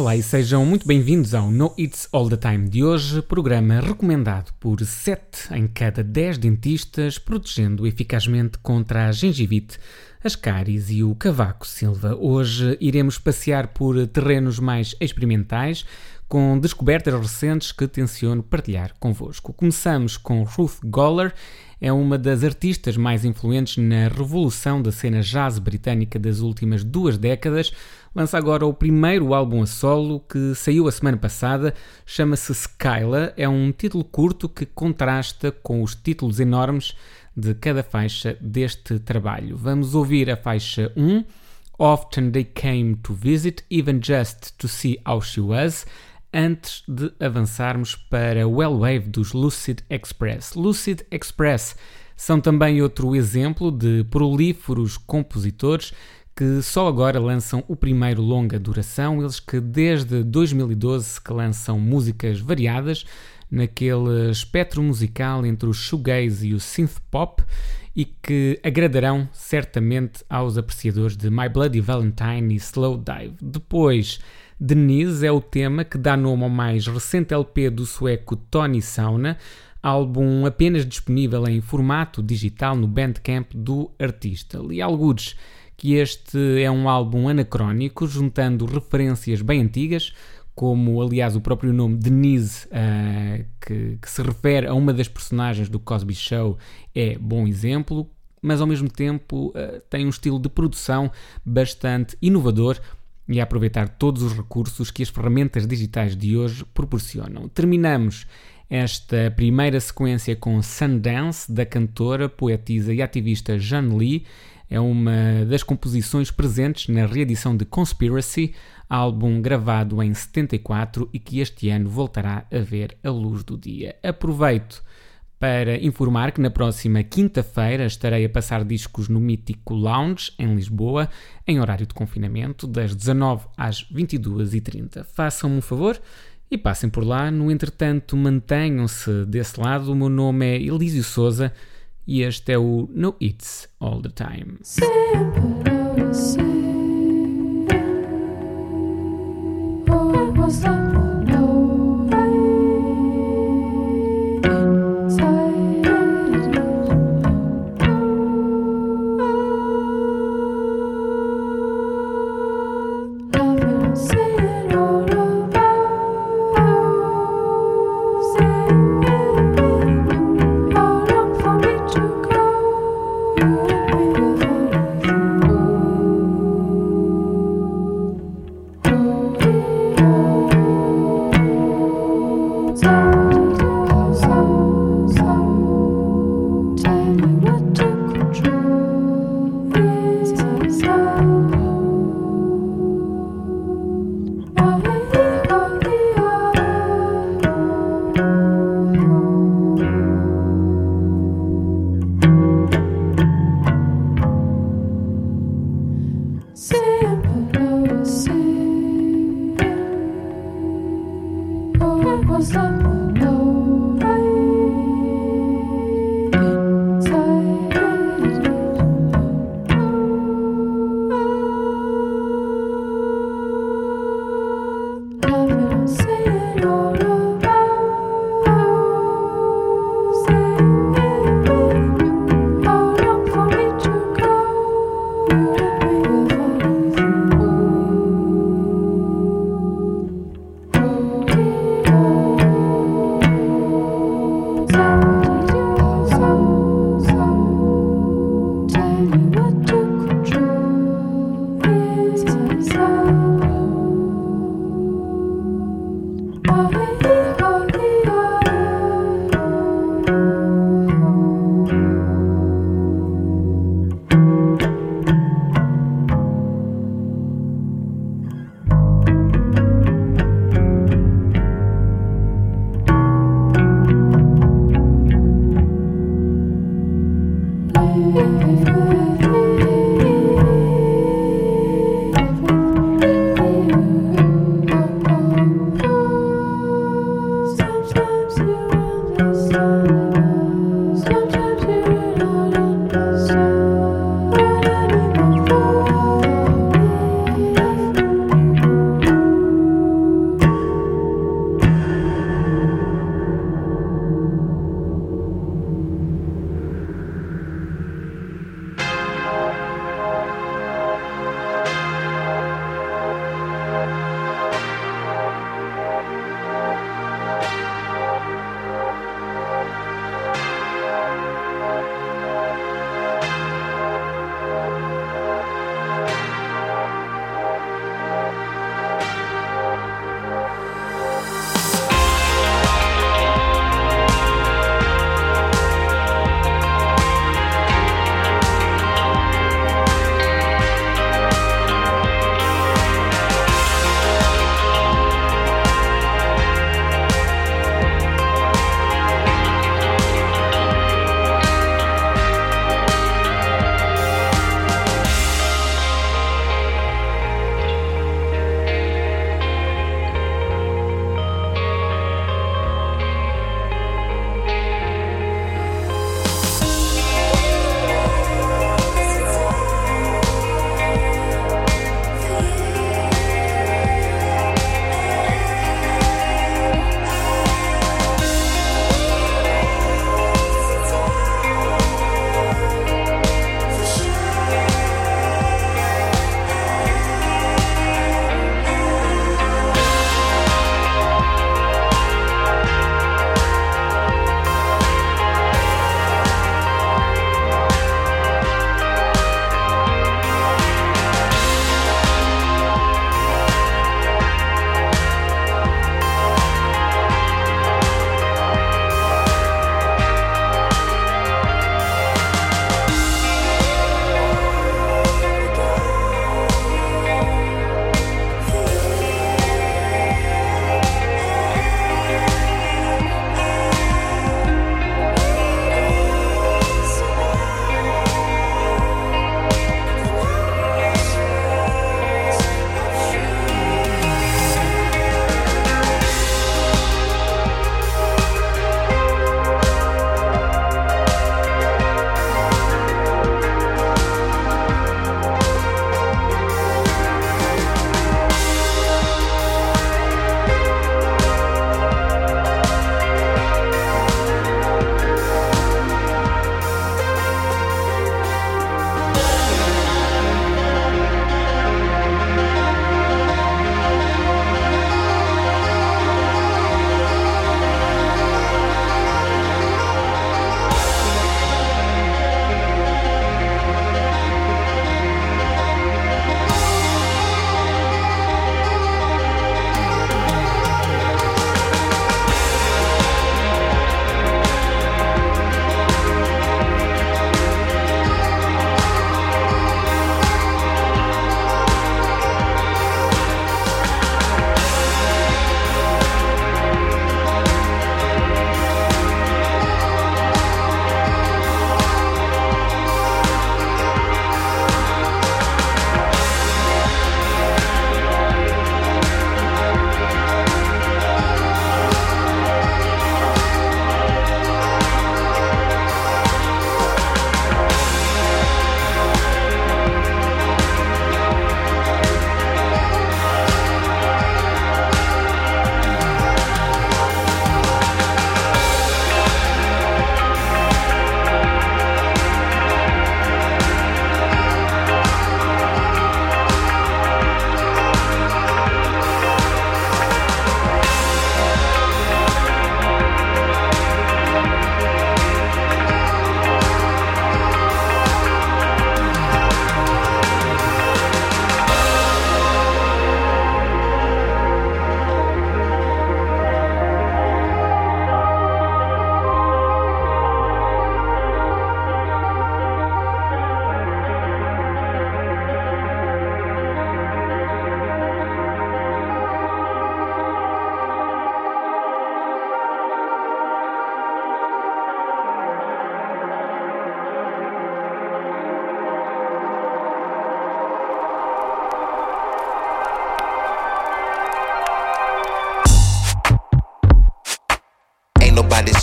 Olá e sejam muito bem-vindos ao No It's All the Time de hoje, programa recomendado por 7 em cada 10 dentistas, protegendo eficazmente contra a gengivite, as cáries e o cavaco silva. Hoje iremos passear por terrenos mais experimentais, com descobertas recentes que tenciono partilhar convosco. Começamos com Ruth Goller, é uma das artistas mais influentes na revolução da cena jazz britânica das últimas duas décadas. Lança agora o primeiro álbum a solo que saiu a semana passada, chama-se Skyla. É um título curto que contrasta com os títulos enormes de cada faixa deste trabalho. Vamos ouvir a faixa 1. Often they came to visit, even just to see how she was antes de avançarmos para Well-Wave dos Lucid Express. Lucid Express são também outro exemplo de prolíferos compositores que só agora lançam o primeiro longa duração, eles que desde 2012 que lançam músicas variadas naquele espectro musical entre o shoegaze e o synth pop e que agradarão certamente aos apreciadores de My Bloody Valentine e Slow Dive. Depois Denise é o tema que dá nome ao mais recente LP do sueco Tony Sauna, álbum apenas disponível em formato digital no Bandcamp do artista. Li algures que este é um álbum anacrónico, juntando referências bem antigas, como aliás o próprio nome Denise, uh, que, que se refere a uma das personagens do Cosby Show, é bom exemplo, mas ao mesmo tempo uh, tem um estilo de produção bastante inovador e a aproveitar todos os recursos que as ferramentas digitais de hoje proporcionam. Terminamos esta primeira sequência com Sundance, da cantora, poetisa e ativista Jean Lee. É uma das composições presentes na reedição de Conspiracy, álbum gravado em 74 e que este ano voltará a ver a luz do dia. Aproveito para informar que na próxima quinta-feira estarei a passar discos no mítico Lounge, em Lisboa, em horário de confinamento, das 19 às 22h30. Façam-me um favor e passem por lá. No entretanto, mantenham-se desse lado. O meu nome é Elísio Souza e este é o No It's All the Time. Sempre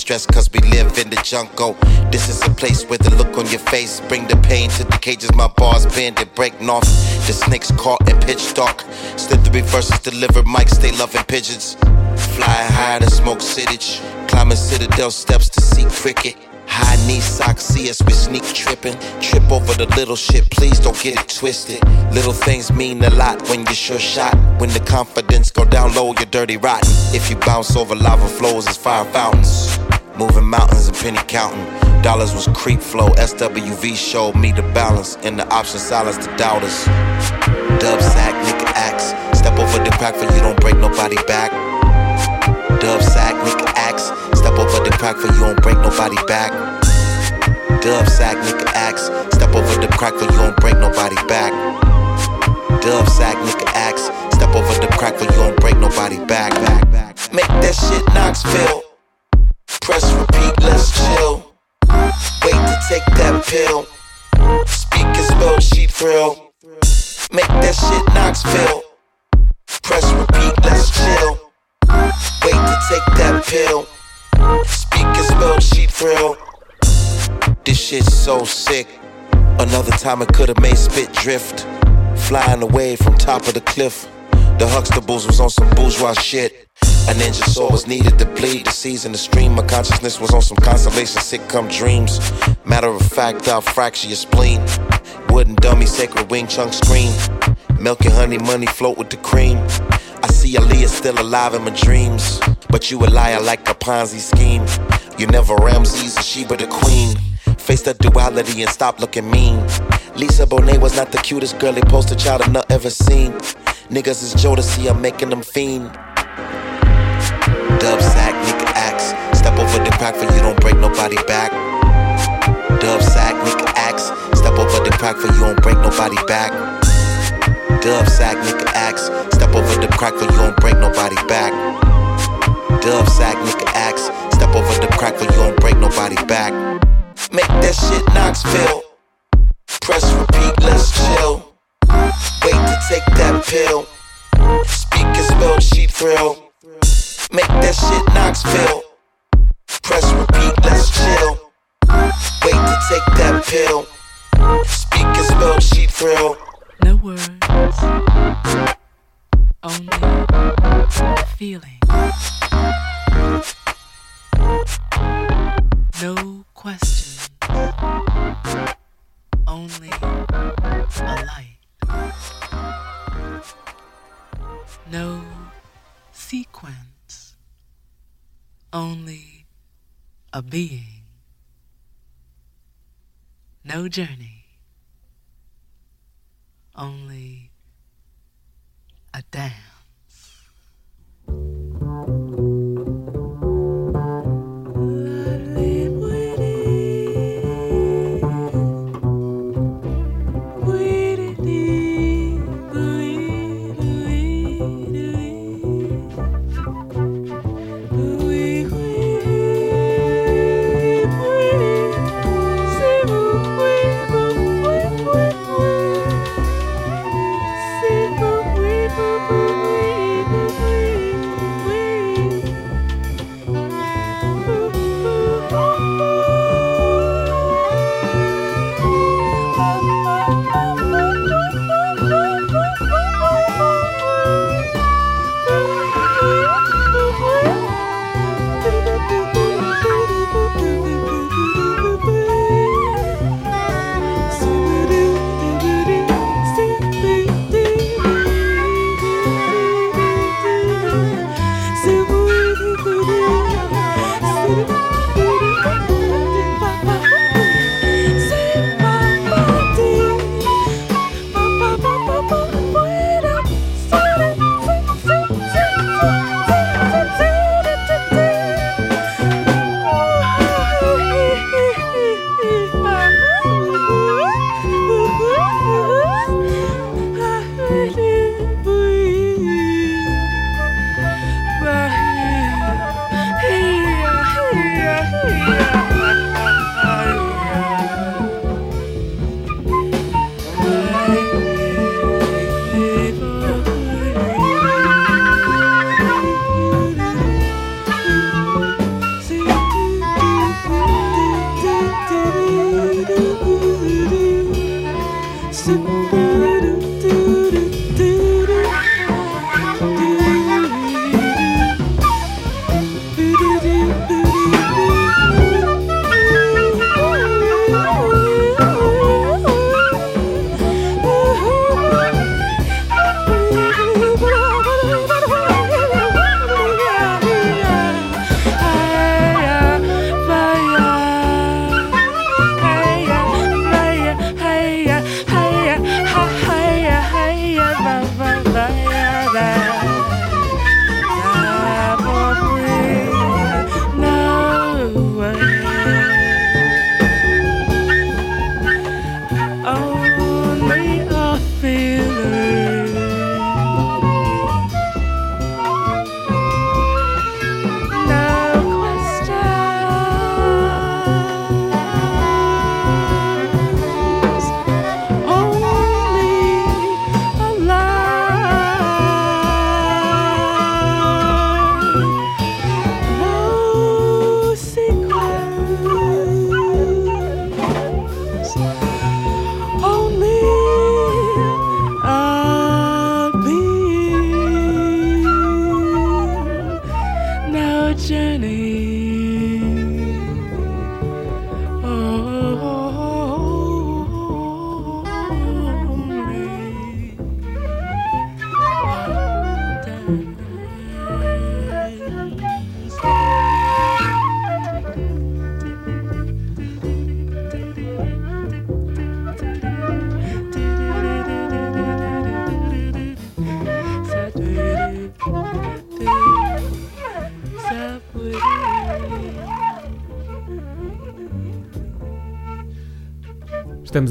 stressed cause we live in the jungle. This is a place where the look on your face bring the pain to the cages. My bars bend and breaking off. The snakes caught in pitch dark. Slithery verses delivered, mics stay loving pigeons. Fly high to smoke sittage. Climbing citadel steps to see cricket. High knee socks, see us, we sneak tripping. Trip over the little shit, please don't get it twisted. Little things mean a lot when you're sure shot. When the confidence go down low, you're dirty rotten. If you bounce over lava flows, it's fire fountains. Moving mountains and penny counting. Dollars was creep flow. SWV showed me the balance. And the option silence the doubters. Dub sack, nigga axe. Step over the crack for you don't break nobody back. Dub sack, nigga axe. Step over the crack for you don't break nobody back. Dub sack, nigga axe. Step over the crack for you don't break nobody back. Dub sack, nigga axe. Step over the crack for you don't break nobody back. Make that shit Knoxville. Press repeat, let's chill. Wait to take that pill. Speakers spell cheap thrill. Make that shit Knoxville. Press repeat, let's chill. Wait to take that pill. Speakers spell cheap thrill. This shit's so sick. Another time it could've made spit drift. Flying away from top of the cliff. The Huxtables was on some bourgeois shit. A ninja soul was needed to bleed to season the stream. My consciousness was on some consolation, sick come dreams. Matter of fact, I'll fracture your spleen. Wooden dummy, sacred wing chunk scream. Milk and honey, money float with the cream. I see Aaliyah still alive in my dreams. But you a liar like a Ponzi scheme. You never Ramses and Sheba the queen. Face the duality and stop looking mean. Lisa Bonet was not the cutest girly poster child I've ever seen. Niggas is Jodeci, I'm making them fiend. For you don't break nobody back. Dub sack, nigga axe. Step over the crack for you don't break nobody back. Dub sack, nigga axe. Step over the crack for you don't break nobody back. Dub sack, nigga axe. Step over the crack for you don't break nobody back. Make that shit Knoxville. Press repeat, let's chill. Wait to take that pill. Speakers spell cheap thrill. Make that shit Knoxville. Pill. Speakers spell cheap thrill. No words, only feeling. No questions, only a light. No sequence, only a being. No journey, only a dance.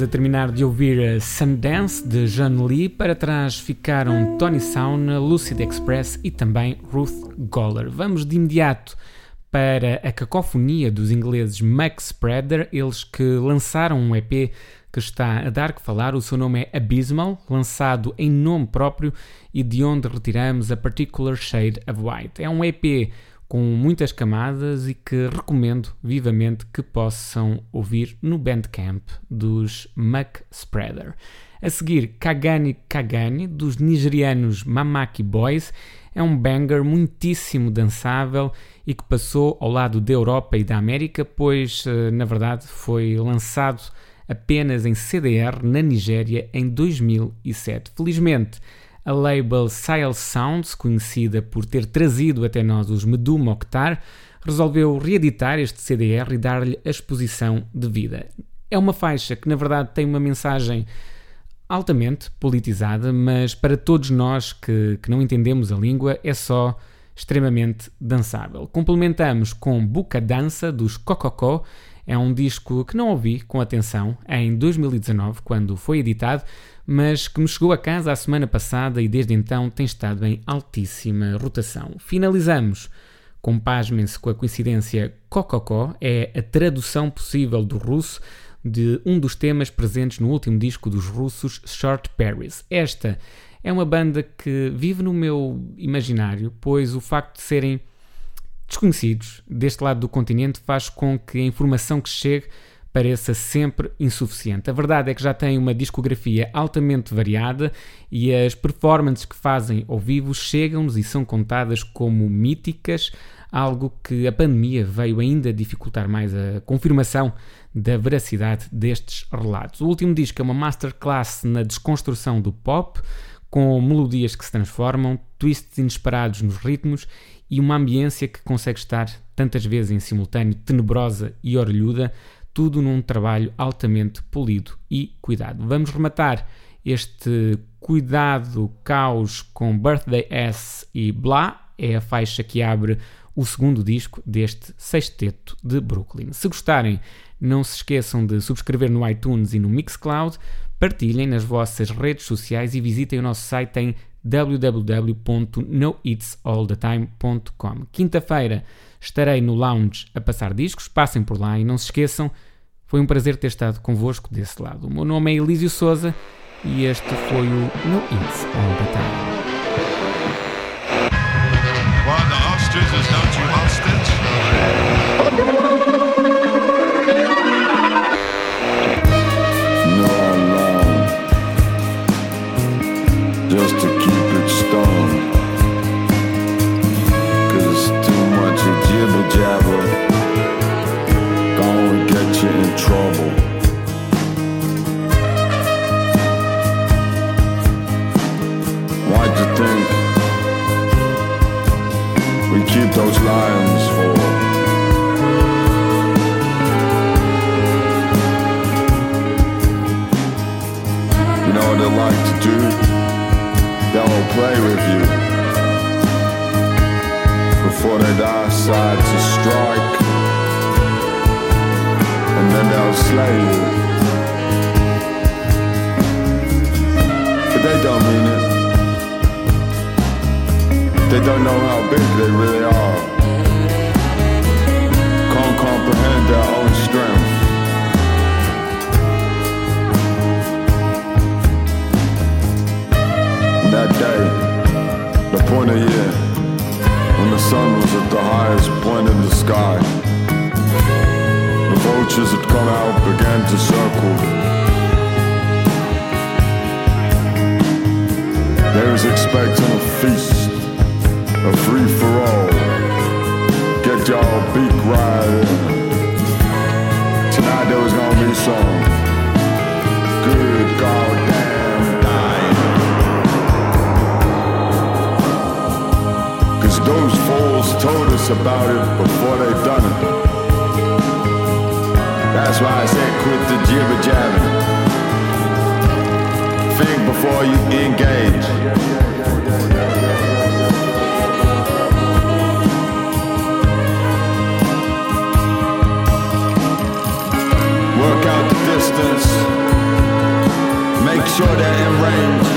A terminar de ouvir Sundance de John Lee. Para trás ficaram Tony Sauna, Lucid Express e também Ruth Goller. Vamos de imediato para a cacofonia dos ingleses Max Spreader, eles que lançaram um EP que está a dar que falar. O seu nome é Abysmal, lançado em nome próprio e de onde retiramos a Particular Shade of White. É um EP com muitas camadas e que recomendo vivamente que possam ouvir no Bandcamp dos Muck Spreader. A seguir, Kagani Kagani, dos nigerianos Mamaki Boys, é um banger muitíssimo dançável e que passou ao lado da Europa e da América, pois eh, na verdade foi lançado apenas em CDR na Nigéria em 2007. Felizmente, a label Sile Sounds, conhecida por ter trazido até nós os Medu Mokhtar, resolveu reeditar este CDR e dar-lhe a exposição devida. É uma faixa que, na verdade, tem uma mensagem altamente politizada, mas para todos nós que, que não entendemos a língua é só extremamente dançável. Complementamos com Buca Dança dos Cococó, é um disco que não ouvi com atenção em 2019, quando foi editado, mas que me chegou a casa a semana passada e desde então tem estado em altíssima rotação. Finalizamos com pasmem-se com a coincidência Cococó, é a tradução possível do russo de um dos temas presentes no último disco dos russos Short Paris. Esta é uma banda que vive no meu imaginário, pois o facto de serem desconhecidos deste lado do continente faz com que a informação que chegue pareça sempre insuficiente. A verdade é que já tem uma discografia altamente variada e as performances que fazem ao vivo chegam-nos e são contadas como míticas, algo que a pandemia veio ainda dificultar mais a confirmação da veracidade destes relatos. O último disco é uma masterclass na desconstrução do pop, com melodias que se transformam, twists inesperados nos ritmos e uma ambiência que consegue estar tantas vezes em simultâneo tenebrosa e orelhuda, tudo num trabalho altamente polido e cuidado. Vamos rematar este cuidado caos com Birthday S e Blá, é a faixa que abre o segundo disco deste sexteto de Brooklyn. Se gostarem, não se esqueçam de subscrever no iTunes e no Mixcloud, partilhem nas vossas redes sociais e visitem o nosso site em www.noitsallthetime.com. Quinta-feira estarei no lounge a passar discos, passem por lá e não se esqueçam, foi um prazer ter estado convosco desse lado. O meu nome é Elísio Souza e este foi o No It's All the. Creatures had gone out began to circle. There is expecting a feast, a free for all. Get your beak right. Tonight there was gonna be some good goddamn dying. Cause those fools told us about it before they done it. That's why I said quit the jibber jabbing. Think before you engage. Work out the distance. Make sure they're in range.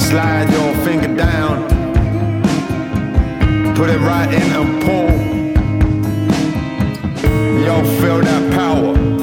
Slide your finger down. Put it right in and pull y'all feel that power.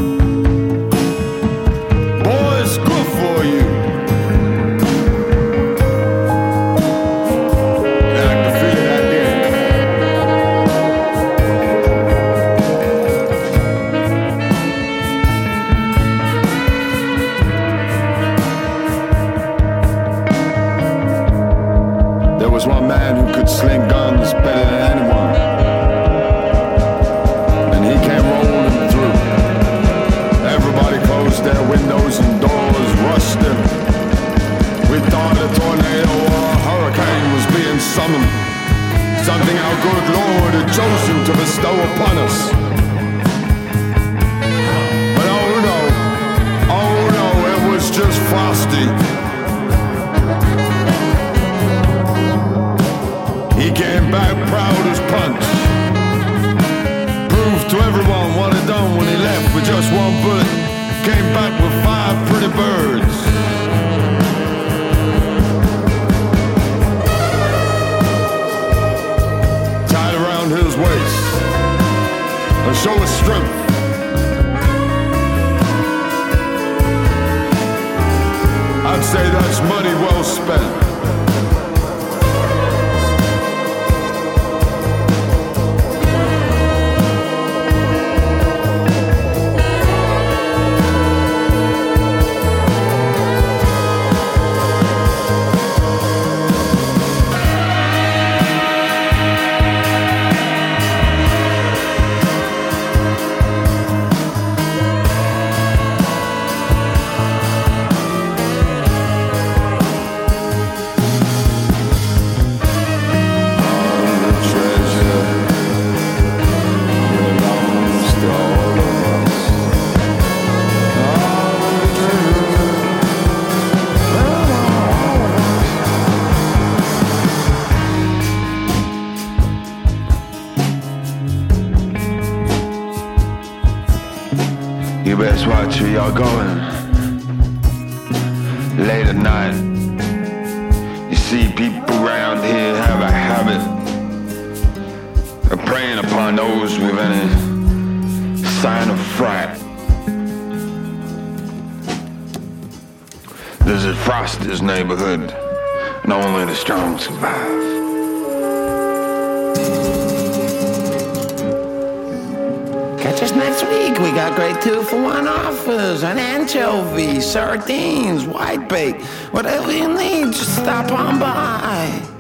two for one offers on anchovies, sardines, white bait, whatever you need, just stop on by.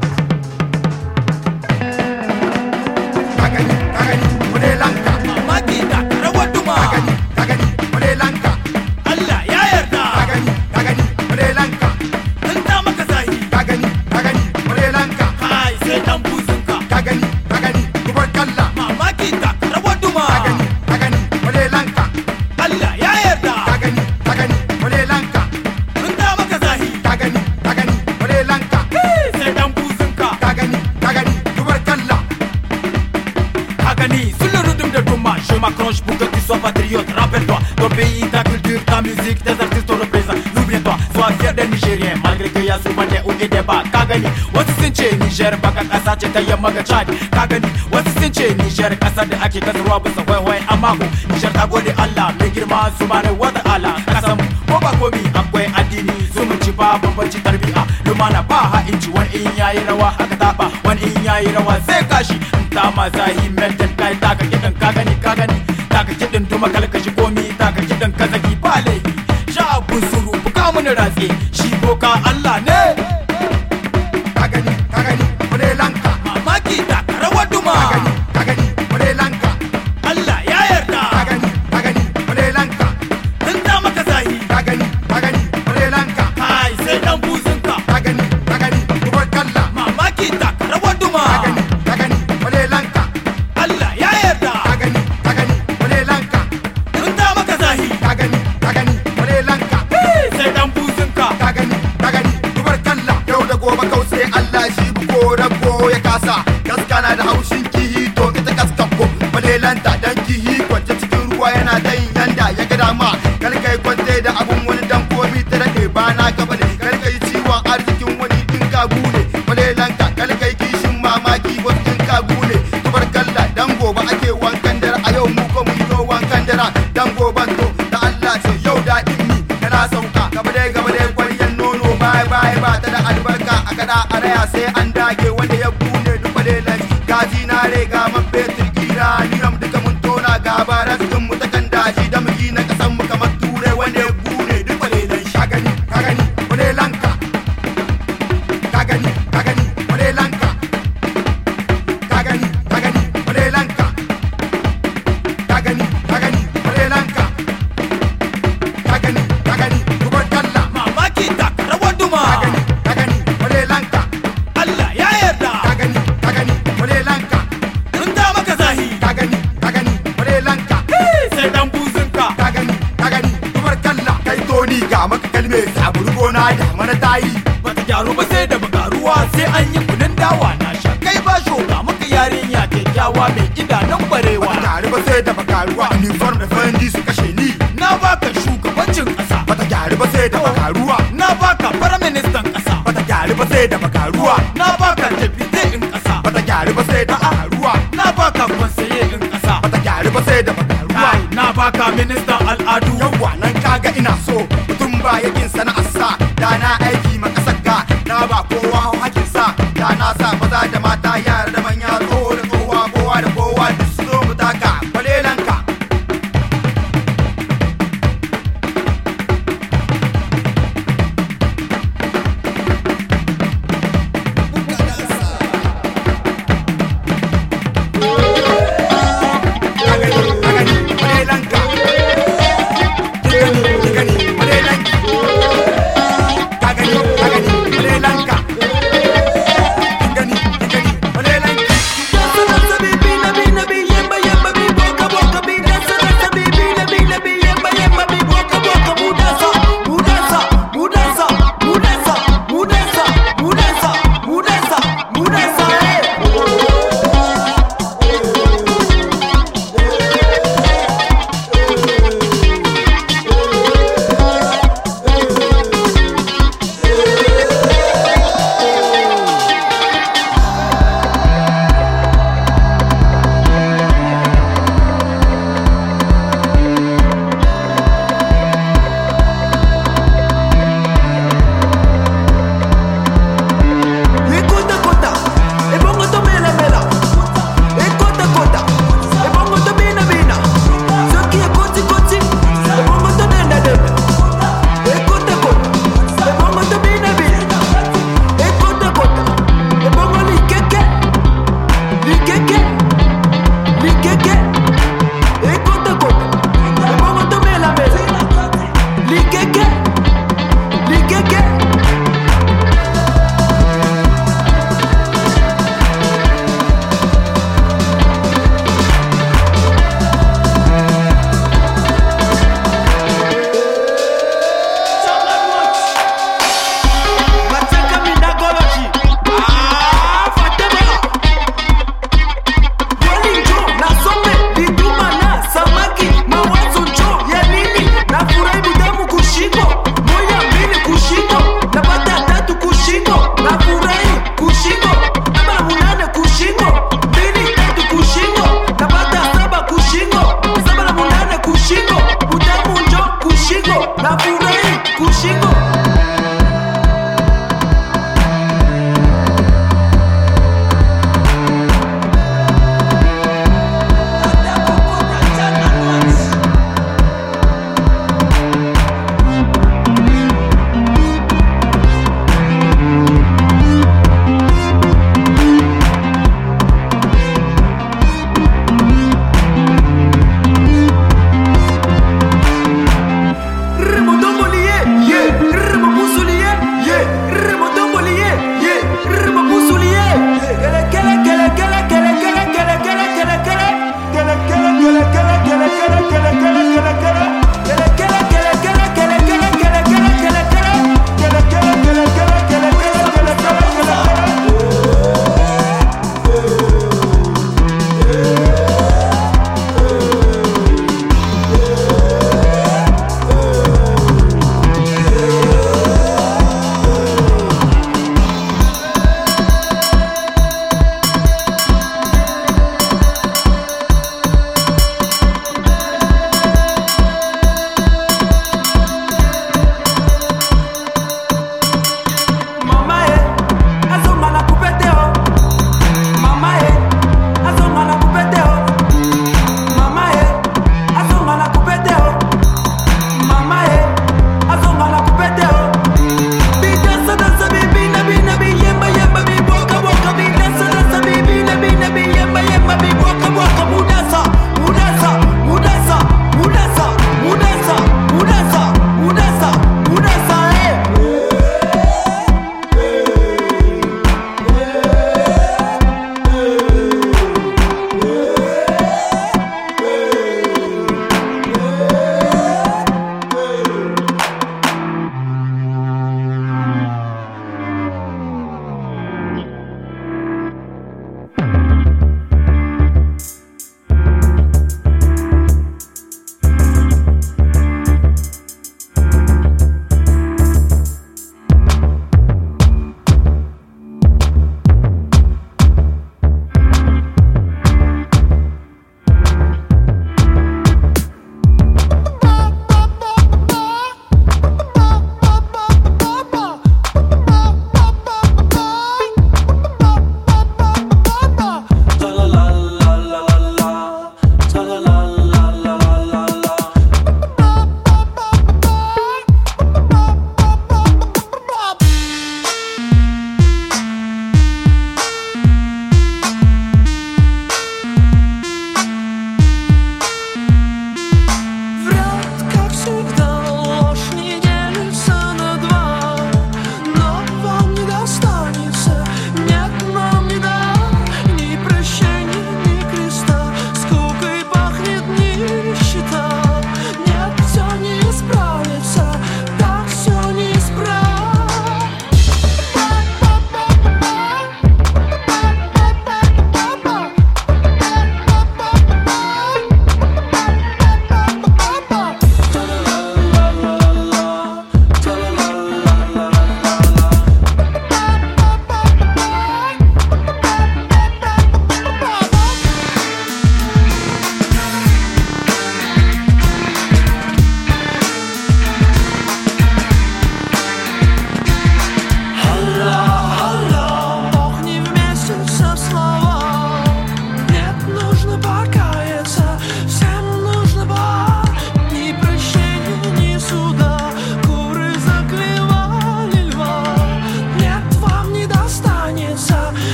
ya su ba ne uɗe da ba. Ka gani? Wasu sun ce Nijar baka kasa ce ta yamma ga Chad. Ka gani? Wasu sun ce Nijar kasa da ake kasarwa bisa hwaihwai amma ko Nijar ta gode Allah mai girma subhanahu wa ala. Kasan ko ba komi akwai addini. Zumunci ba bambanci tarbiya. Lumana ba ha inci wani in yayi rawa aka taba wani in yayi rawa sai kashi. In ta ma zahi mental kai ta ka kidan ka gani? Ka gani? Ta ka kidan tuma kalkashi komi. Ta ka kidan kazaki ba laifi. Sha abun suru ka mun ratse. Shi boka Allah ne. faɗa a raya sai an dage wanda ya